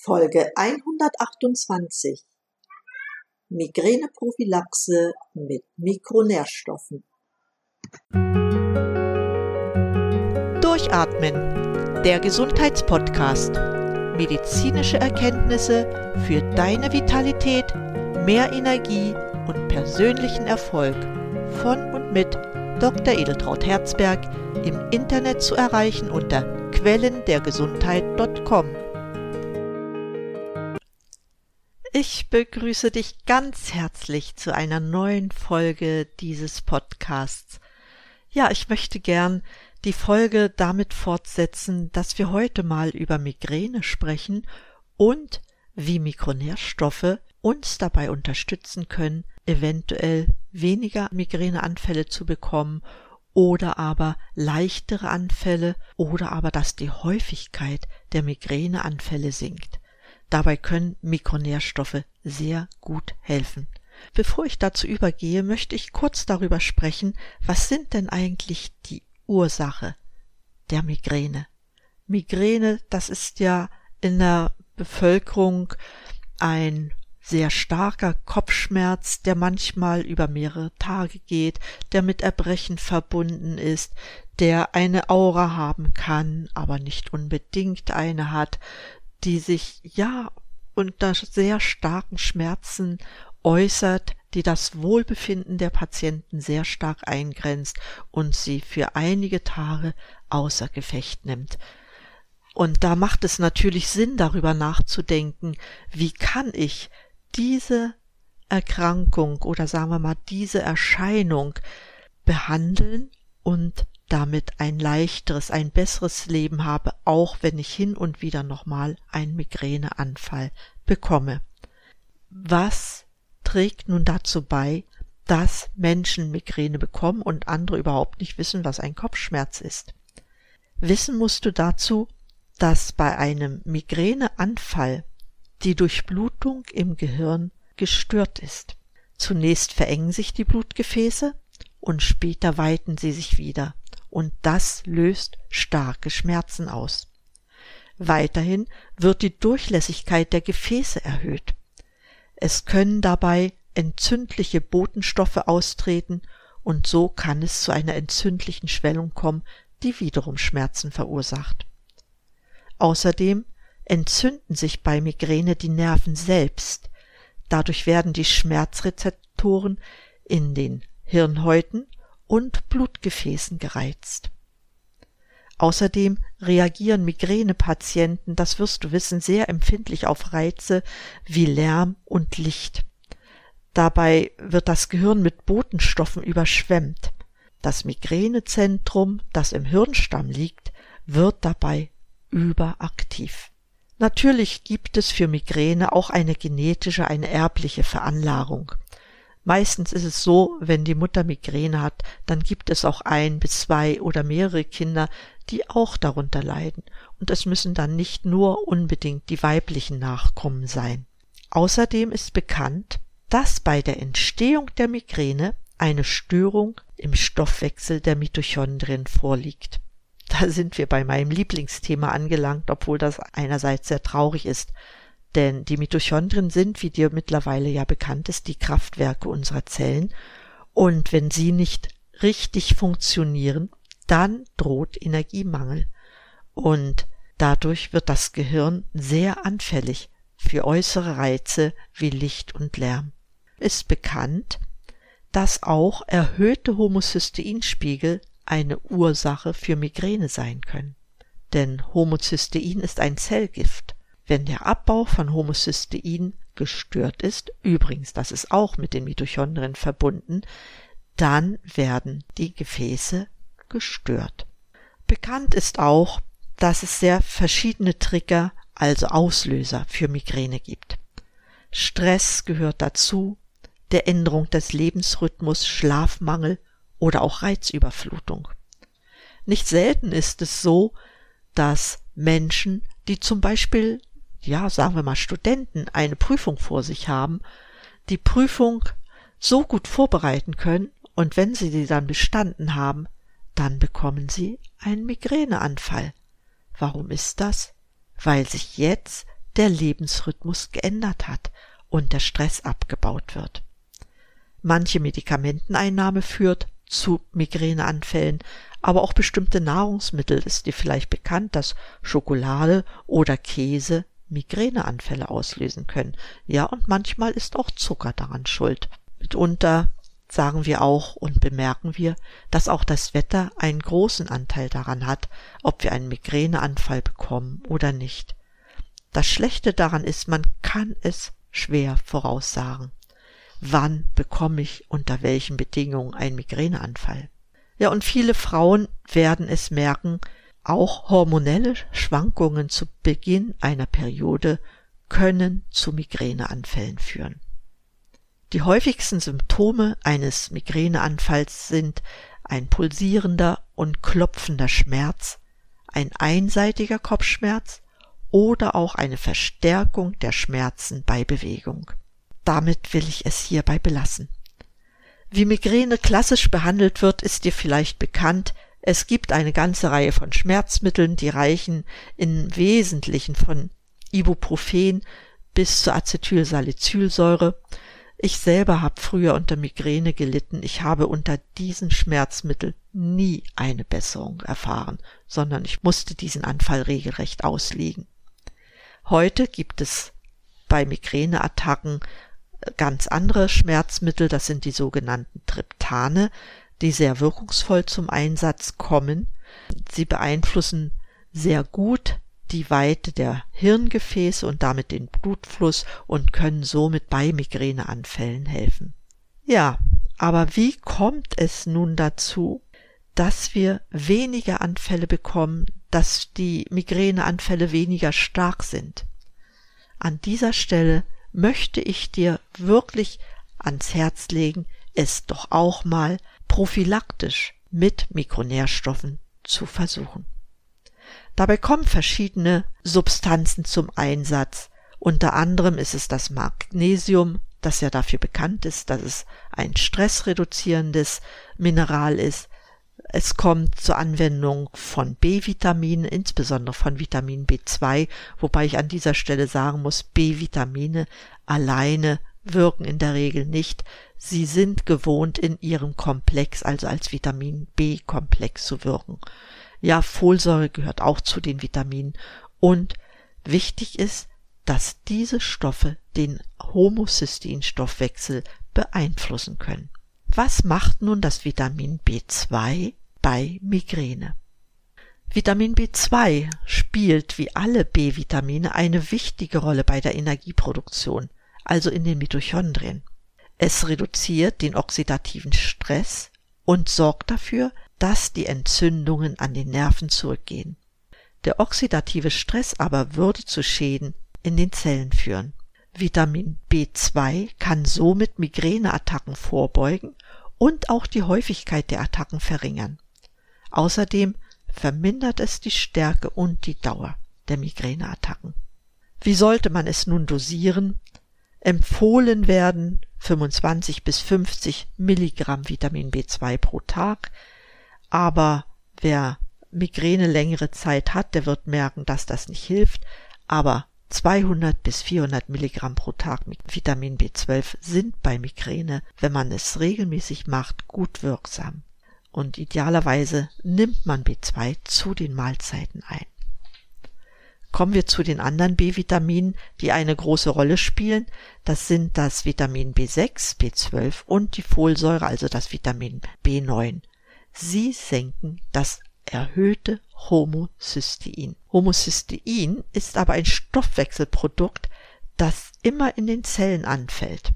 Folge 128 Migräneprophylaxe mit Mikronährstoffen. Durchatmen, der Gesundheitspodcast. Medizinische Erkenntnisse für deine Vitalität, mehr Energie und persönlichen Erfolg von und mit Dr. Edeltraut Herzberg im Internet zu erreichen unter quellendergesundheit.com. Ich begrüße dich ganz herzlich zu einer neuen Folge dieses Podcasts. Ja, ich möchte gern die Folge damit fortsetzen, dass wir heute mal über Migräne sprechen und wie Mikronährstoffe uns dabei unterstützen können, eventuell weniger Migräneanfälle zu bekommen oder aber leichtere Anfälle oder aber dass die Häufigkeit der Migräneanfälle sinkt. Dabei können Mikronährstoffe sehr gut helfen. Bevor ich dazu übergehe, möchte ich kurz darüber sprechen, was sind denn eigentlich die Ursache der Migräne? Migräne, das ist ja in der Bevölkerung ein sehr starker Kopfschmerz, der manchmal über mehrere Tage geht, der mit Erbrechen verbunden ist, der eine Aura haben kann, aber nicht unbedingt eine hat, die sich ja unter sehr starken Schmerzen äußert, die das Wohlbefinden der Patienten sehr stark eingrenzt und sie für einige Tage außer Gefecht nimmt. Und da macht es natürlich Sinn, darüber nachzudenken, wie kann ich diese Erkrankung oder sagen wir mal diese Erscheinung behandeln und damit ein leichteres, ein besseres Leben habe, auch wenn ich hin und wieder nochmal einen Migräneanfall bekomme. Was trägt nun dazu bei, dass Menschen Migräne bekommen und andere überhaupt nicht wissen, was ein Kopfschmerz ist? Wissen musst du dazu, dass bei einem Migräneanfall die Durchblutung im Gehirn gestört ist. Zunächst verengen sich die Blutgefäße und später weiten sie sich wieder und das löst starke Schmerzen aus. Weiterhin wird die Durchlässigkeit der Gefäße erhöht. Es können dabei entzündliche Botenstoffe austreten und so kann es zu einer entzündlichen Schwellung kommen, die wiederum Schmerzen verursacht. Außerdem entzünden sich bei Migräne die Nerven selbst. Dadurch werden die Schmerzrezeptoren in den Hirnhäuten und Blutgefäßen gereizt. Außerdem reagieren Migränepatienten, das wirst du wissen, sehr empfindlich auf Reize wie Lärm und Licht. Dabei wird das Gehirn mit Botenstoffen überschwemmt. Das Migränezentrum, das im Hirnstamm liegt, wird dabei überaktiv. Natürlich gibt es für Migräne auch eine genetische, eine erbliche Veranlagung. Meistens ist es so, wenn die Mutter Migräne hat, dann gibt es auch ein bis zwei oder mehrere Kinder, die auch darunter leiden. Und es müssen dann nicht nur unbedingt die weiblichen Nachkommen sein. Außerdem ist bekannt, dass bei der Entstehung der Migräne eine Störung im Stoffwechsel der Mitochondrien vorliegt. Da sind wir bei meinem Lieblingsthema angelangt, obwohl das einerseits sehr traurig ist. Denn die Mitochondrien sind, wie dir mittlerweile ja bekannt ist, die Kraftwerke unserer Zellen. Und wenn sie nicht richtig funktionieren, dann droht Energiemangel. Und dadurch wird das Gehirn sehr anfällig für äußere Reize wie Licht und Lärm. Ist bekannt, dass auch erhöhte Homocysteinspiegel eine Ursache für Migräne sein können. Denn Homocystein ist ein Zellgift wenn der Abbau von Homocystein gestört ist, übrigens, das ist auch mit den Mitochondrien verbunden, dann werden die Gefäße gestört. Bekannt ist auch, dass es sehr verschiedene Trigger, also Auslöser für Migräne gibt. Stress gehört dazu, der Änderung des Lebensrhythmus, Schlafmangel oder auch Reizüberflutung. Nicht selten ist es so, dass Menschen, die zum Beispiel ja, sagen wir mal Studenten eine Prüfung vor sich haben, die Prüfung so gut vorbereiten können und wenn sie sie dann bestanden haben, dann bekommen sie einen Migräneanfall. Warum ist das? Weil sich jetzt der Lebensrhythmus geändert hat und der Stress abgebaut wird. Manche Medikamenteneinnahme führt zu Migräneanfällen, aber auch bestimmte Nahrungsmittel ist dir vielleicht bekannt, dass Schokolade oder Käse Migräneanfälle auslösen können. Ja, und manchmal ist auch Zucker daran schuld. Mitunter sagen wir auch und bemerken wir, dass auch das Wetter einen großen Anteil daran hat, ob wir einen Migräneanfall bekommen oder nicht. Das Schlechte daran ist, man kann es schwer voraussagen. Wann bekomme ich unter welchen Bedingungen einen Migräneanfall? Ja, und viele Frauen werden es merken, auch hormonelle Schwankungen zu Beginn einer Periode können zu Migräneanfällen führen. Die häufigsten Symptome eines Migräneanfalls sind ein pulsierender und klopfender Schmerz, ein einseitiger Kopfschmerz oder auch eine Verstärkung der Schmerzen bei Bewegung. Damit will ich es hierbei belassen. Wie Migräne klassisch behandelt wird, ist dir vielleicht bekannt. Es gibt eine ganze Reihe von Schmerzmitteln, die reichen im Wesentlichen von Ibuprofen bis zur Acetylsalicylsäure. Ich selber habe früher unter Migräne gelitten. Ich habe unter diesen Schmerzmitteln nie eine Besserung erfahren, sondern ich musste diesen Anfall regelrecht ausliegen. Heute gibt es bei Migräneattacken ganz andere Schmerzmittel, das sind die sogenannten Triptane, die sehr wirkungsvoll zum Einsatz kommen. Sie beeinflussen sehr gut die Weite der Hirngefäße und damit den Blutfluss und können somit bei Migräneanfällen helfen. Ja, aber wie kommt es nun dazu, dass wir weniger Anfälle bekommen, dass die Migräneanfälle weniger stark sind? An dieser Stelle möchte ich dir wirklich ans Herz legen, es doch auch mal prophylaktisch mit Mikronährstoffen zu versuchen. Dabei kommen verschiedene Substanzen zum Einsatz. Unter anderem ist es das Magnesium, das ja dafür bekannt ist, dass es ein stressreduzierendes Mineral ist. Es kommt zur Anwendung von B-Vitaminen, insbesondere von Vitamin B2, wobei ich an dieser Stelle sagen muss, B-Vitamine alleine wirken in der Regel nicht. Sie sind gewohnt in ihrem Komplex, also als Vitamin B-Komplex zu wirken. Ja, Folsäure gehört auch zu den Vitaminen und wichtig ist, dass diese Stoffe den Homocysteinstoffwechsel beeinflussen können. Was macht nun das Vitamin B2 bei Migräne? Vitamin B2 spielt wie alle B-Vitamine eine wichtige Rolle bei der Energieproduktion, also in den Mitochondrien. Es reduziert den oxidativen Stress und sorgt dafür, dass die Entzündungen an den Nerven zurückgehen. Der oxidative Stress aber würde zu Schäden in den Zellen führen. Vitamin B2 kann somit Migräneattacken vorbeugen und auch die Häufigkeit der Attacken verringern. Außerdem vermindert es die Stärke und die Dauer der Migräneattacken. Wie sollte man es nun dosieren? Empfohlen werden 25 bis 50 Milligramm Vitamin B2 pro Tag, aber wer Migräne längere Zeit hat, der wird merken, dass das nicht hilft, aber 200 bis 400 Milligramm pro Tag mit Vitamin B12 sind bei Migräne, wenn man es regelmäßig macht, gut wirksam. Und idealerweise nimmt man B2 zu den Mahlzeiten ein. Kommen wir zu den anderen B-Vitaminen, die eine große Rolle spielen. Das sind das Vitamin B6, B12 und die Folsäure, also das Vitamin B9. Sie senken das erhöhte Homocystein. Homocystein ist aber ein Stoffwechselprodukt, das immer in den Zellen anfällt.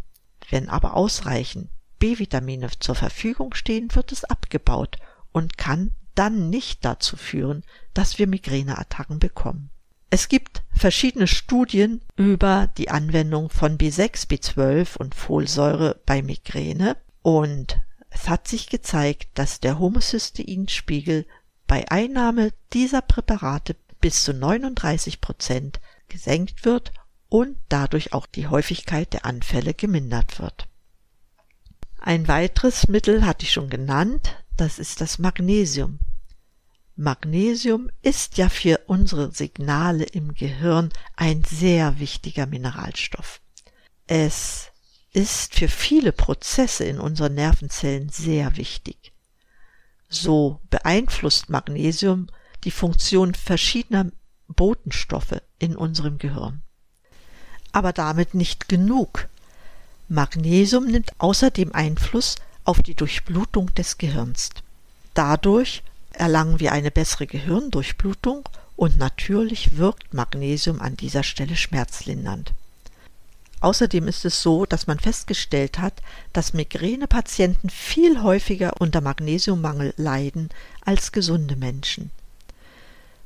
Wenn aber ausreichend B-Vitamine zur Verfügung stehen, wird es abgebaut und kann dann nicht dazu führen, dass wir Migräneattacken bekommen. Es gibt verschiedene Studien über die Anwendung von B6, B12 und Folsäure bei Migräne und es hat sich gezeigt, dass der Homocysteinspiegel bei Einnahme dieser Präparate bis zu 39 Prozent gesenkt wird und dadurch auch die Häufigkeit der Anfälle gemindert wird. Ein weiteres Mittel hatte ich schon genannt, das ist das Magnesium. Magnesium ist ja für unsere Signale im Gehirn ein sehr wichtiger Mineralstoff. Es ist für viele Prozesse in unseren Nervenzellen sehr wichtig. So beeinflusst Magnesium die Funktion verschiedener Botenstoffe in unserem Gehirn. Aber damit nicht genug. Magnesium nimmt außerdem Einfluss auf die Durchblutung des Gehirns. Dadurch erlangen wir eine bessere Gehirndurchblutung und natürlich wirkt Magnesium an dieser Stelle schmerzlindernd. Außerdem ist es so, dass man festgestellt hat, dass Migränepatienten viel häufiger unter Magnesiummangel leiden als gesunde Menschen.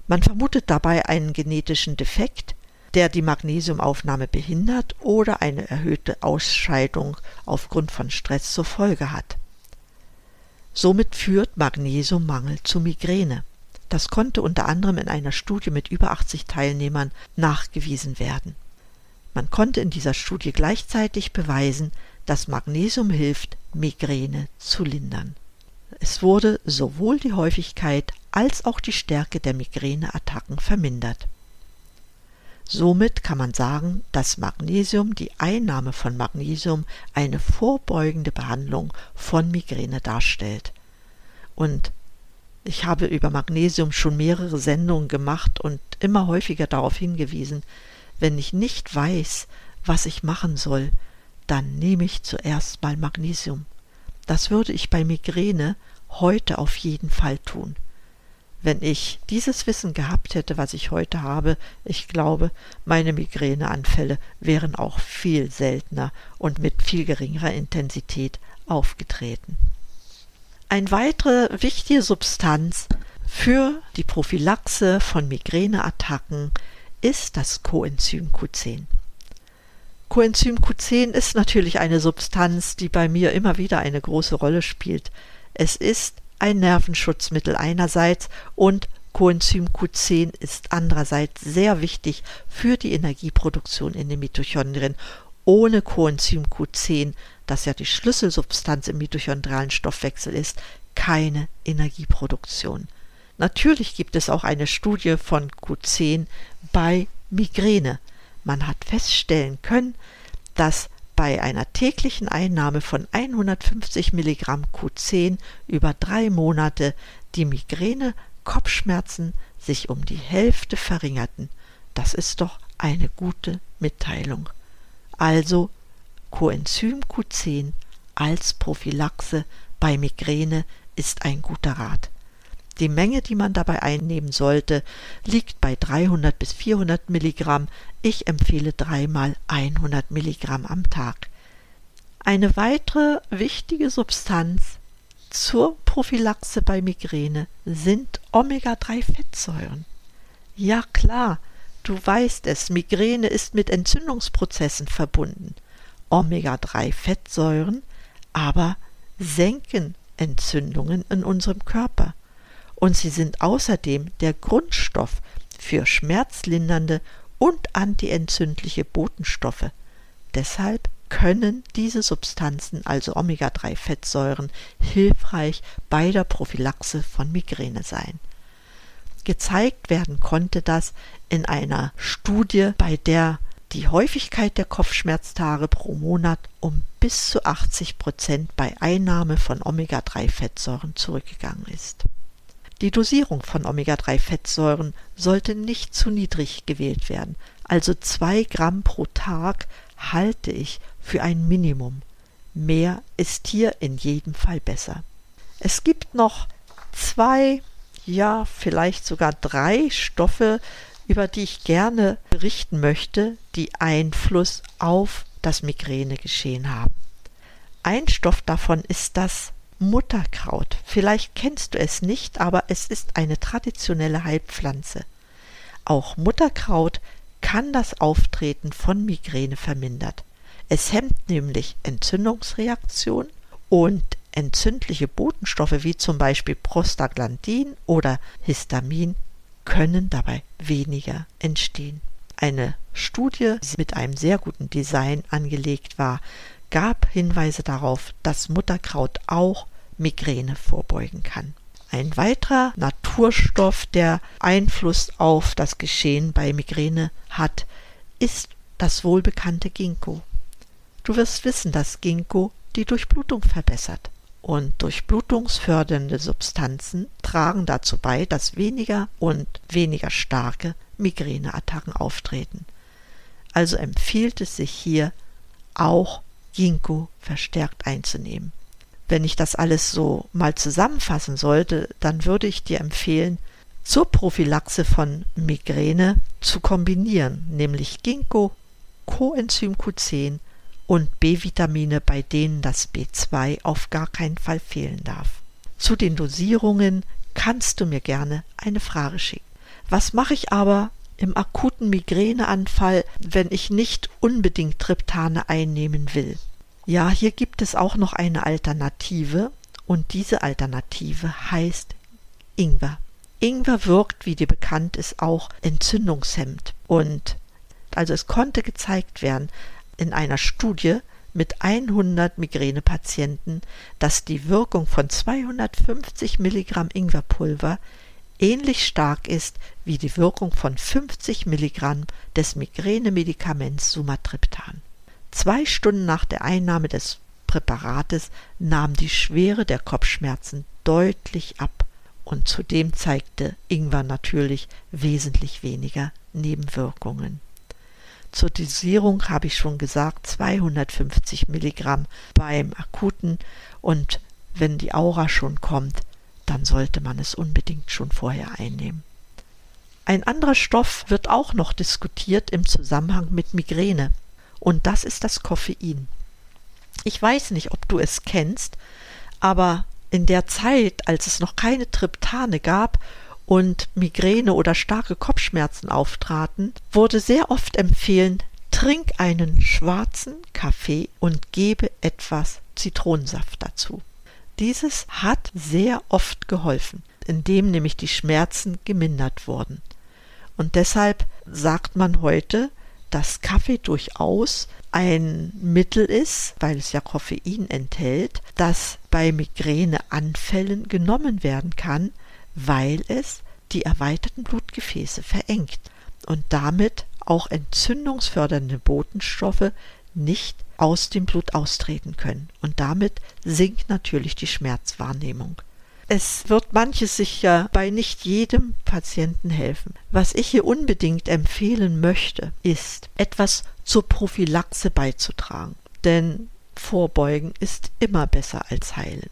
Man vermutet dabei einen genetischen Defekt, der die Magnesiumaufnahme behindert oder eine erhöhte Ausscheidung aufgrund von Stress zur Folge hat. Somit führt Magnesiummangel zu Migräne. Das konnte unter anderem in einer Studie mit über 80 Teilnehmern nachgewiesen werden. Man konnte in dieser Studie gleichzeitig beweisen, dass Magnesium hilft, Migräne zu lindern. Es wurde sowohl die Häufigkeit als auch die Stärke der Migräneattacken vermindert. Somit kann man sagen, dass Magnesium, die Einnahme von Magnesium, eine vorbeugende Behandlung von Migräne darstellt. Und ich habe über Magnesium schon mehrere Sendungen gemacht und immer häufiger darauf hingewiesen, wenn ich nicht weiß, was ich machen soll, dann nehme ich zuerst mal Magnesium. Das würde ich bei Migräne heute auf jeden Fall tun. Wenn ich dieses Wissen gehabt hätte, was ich heute habe, ich glaube, meine Migräneanfälle wären auch viel seltener und mit viel geringerer Intensität aufgetreten. Eine weitere wichtige Substanz für die Prophylaxe von Migräneattacken ist das Coenzym Q10. Coenzym Q10 ist natürlich eine Substanz, die bei mir immer wieder eine große Rolle spielt. Es ist ein Nervenschutzmittel einerseits und Coenzym Q10 ist andererseits sehr wichtig für die Energieproduktion in den Mitochondrien. Ohne Coenzym Q10, das ja die Schlüsselsubstanz im mitochondrialen Stoffwechsel ist, keine Energieproduktion. Natürlich gibt es auch eine Studie von Q10 bei Migräne. Man hat feststellen können, dass bei einer täglichen Einnahme von 150 Milligramm Q10 über drei Monate die Migräne Kopfschmerzen sich um die Hälfte verringerten. Das ist doch eine gute Mitteilung. Also Coenzym Q10 als Prophylaxe bei Migräne ist ein guter Rat. Die Menge, die man dabei einnehmen sollte, liegt bei 300 bis 400 Milligramm. Ich empfehle dreimal 100 Milligramm am Tag. Eine weitere wichtige Substanz zur Prophylaxe bei Migräne sind Omega-3-Fettsäuren. Ja klar, du weißt es, Migräne ist mit Entzündungsprozessen verbunden. Omega-3-Fettsäuren aber senken Entzündungen in unserem Körper und sie sind außerdem der Grundstoff für schmerzlindernde und antientzündliche Botenstoffe. Deshalb können diese Substanzen, also Omega-3-Fettsäuren, hilfreich bei der Prophylaxe von Migräne sein. Gezeigt werden konnte das in einer Studie, bei der die Häufigkeit der Kopfschmerztage pro Monat um bis zu 80 Prozent bei Einnahme von Omega-3-Fettsäuren zurückgegangen ist. Die Dosierung von Omega-3-Fettsäuren sollte nicht zu niedrig gewählt werden, also zwei Gramm pro Tag halte ich für ein Minimum. Mehr ist hier in jedem Fall besser. Es gibt noch zwei, ja vielleicht sogar drei Stoffe, über die ich gerne berichten möchte, die Einfluss auf das Migränegeschehen haben. Ein Stoff davon ist das Mutterkraut. Vielleicht kennst du es nicht, aber es ist eine traditionelle Heilpflanze. Auch Mutterkraut kann das Auftreten von Migräne vermindert. Es hemmt nämlich Entzündungsreaktionen und entzündliche Botenstoffe wie zum Beispiel Prostaglandin oder Histamin können dabei weniger entstehen. Eine Studie, die mit einem sehr guten Design angelegt war, gab Hinweise darauf, dass Mutterkraut auch Migräne vorbeugen kann. Ein weiterer Naturstoff, der Einfluss auf das Geschehen bei Migräne hat, ist das wohlbekannte Ginkgo. Du wirst wissen, dass Ginkgo die Durchblutung verbessert. Und durchblutungsfördernde Substanzen tragen dazu bei, dass weniger und weniger starke Migräneattacken auftreten. Also empfiehlt es sich hier auch Ginkgo verstärkt einzunehmen. Wenn ich das alles so mal zusammenfassen sollte, dann würde ich dir empfehlen, zur Prophylaxe von Migräne zu kombinieren, nämlich Ginkgo, Coenzym Q10 und B-Vitamine, bei denen das B2 auf gar keinen Fall fehlen darf. Zu den Dosierungen kannst du mir gerne eine Frage schicken. Was mache ich aber im akuten Migräneanfall, wenn ich nicht unbedingt Triptane einnehmen will? Ja, hier gibt es auch noch eine Alternative und diese Alternative heißt Ingwer. Ingwer wirkt, wie dir bekannt ist, auch entzündungshemmend und also es konnte gezeigt werden in einer Studie mit 100 Migränepatienten, dass die Wirkung von 250 Milligramm Ingwerpulver ähnlich stark ist wie die Wirkung von 50 Milligramm des Migränemedikaments Sumatriptan. Zwei Stunden nach der Einnahme des Präparates nahm die Schwere der Kopfschmerzen deutlich ab und zudem zeigte Ingwer natürlich wesentlich weniger Nebenwirkungen. Zur Dosierung habe ich schon gesagt 250 Milligramm beim akuten und wenn die Aura schon kommt, dann sollte man es unbedingt schon vorher einnehmen. Ein anderer Stoff wird auch noch diskutiert im Zusammenhang mit Migräne und das ist das Koffein. Ich weiß nicht, ob du es kennst, aber in der Zeit, als es noch keine Triptane gab und Migräne oder starke Kopfschmerzen auftraten, wurde sehr oft empfehlen, trink einen schwarzen Kaffee und gebe etwas Zitronensaft dazu. Dieses hat sehr oft geholfen, indem nämlich die Schmerzen gemindert wurden. Und deshalb sagt man heute, dass Kaffee durchaus ein Mittel ist, weil es ja Koffein enthält, das bei Migräneanfällen genommen werden kann, weil es die erweiterten Blutgefäße verengt und damit auch entzündungsfördernde Botenstoffe nicht aus dem Blut austreten können. Und damit sinkt natürlich die Schmerzwahrnehmung. Es wird manches sicher bei nicht jedem Patienten helfen. Was ich hier unbedingt empfehlen möchte, ist, etwas zur Prophylaxe beizutragen. Denn Vorbeugen ist immer besser als heilen.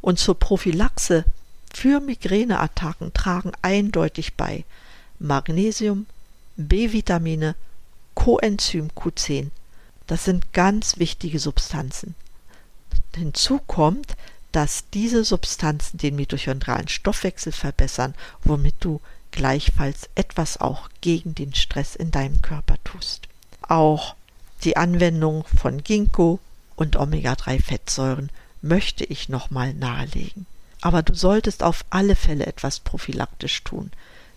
Und zur Prophylaxe für Migräneattacken tragen eindeutig bei Magnesium, B-Vitamine, Coenzym Q10. Das sind ganz wichtige Substanzen. Hinzu kommt, dass diese Substanzen den mitochondralen Stoffwechsel verbessern, womit du gleichfalls etwas auch gegen den Stress in deinem Körper tust. Auch die Anwendung von Ginkgo und Omega-3-Fettsäuren möchte ich nochmal nahelegen. Aber du solltest auf alle Fälle etwas prophylaktisch tun,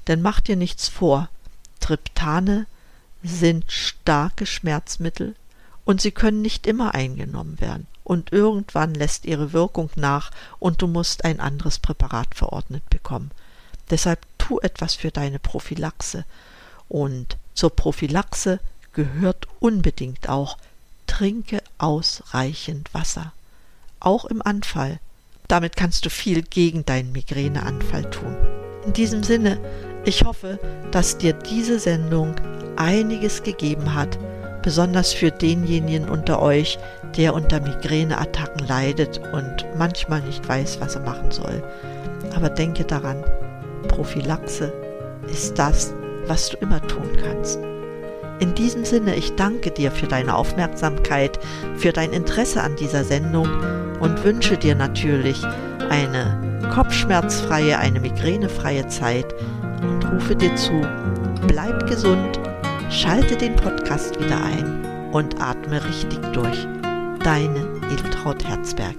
denn mach dir nichts vor, Triptane sind starke Schmerzmittel und sie können nicht immer eingenommen werden und irgendwann lässt ihre Wirkung nach und du musst ein anderes Präparat verordnet bekommen. Deshalb tu etwas für deine Prophylaxe. Und zur Prophylaxe gehört unbedingt auch, trinke ausreichend Wasser. Auch im Anfall. Damit kannst du viel gegen deinen Migräneanfall tun. In diesem Sinne, ich hoffe, dass dir diese Sendung einiges gegeben hat, besonders für denjenigen unter euch, der unter Migräneattacken leidet und manchmal nicht weiß, was er machen soll. Aber denke daran, Prophylaxe ist das, was du immer tun kannst. In diesem Sinne, ich danke dir für deine Aufmerksamkeit, für dein Interesse an dieser Sendung und wünsche dir natürlich eine kopfschmerzfreie, eine migränefreie Zeit und rufe dir zu, bleib gesund, schalte den Podcast wieder ein und atme richtig durch. Deine Edeltraut Herzberg.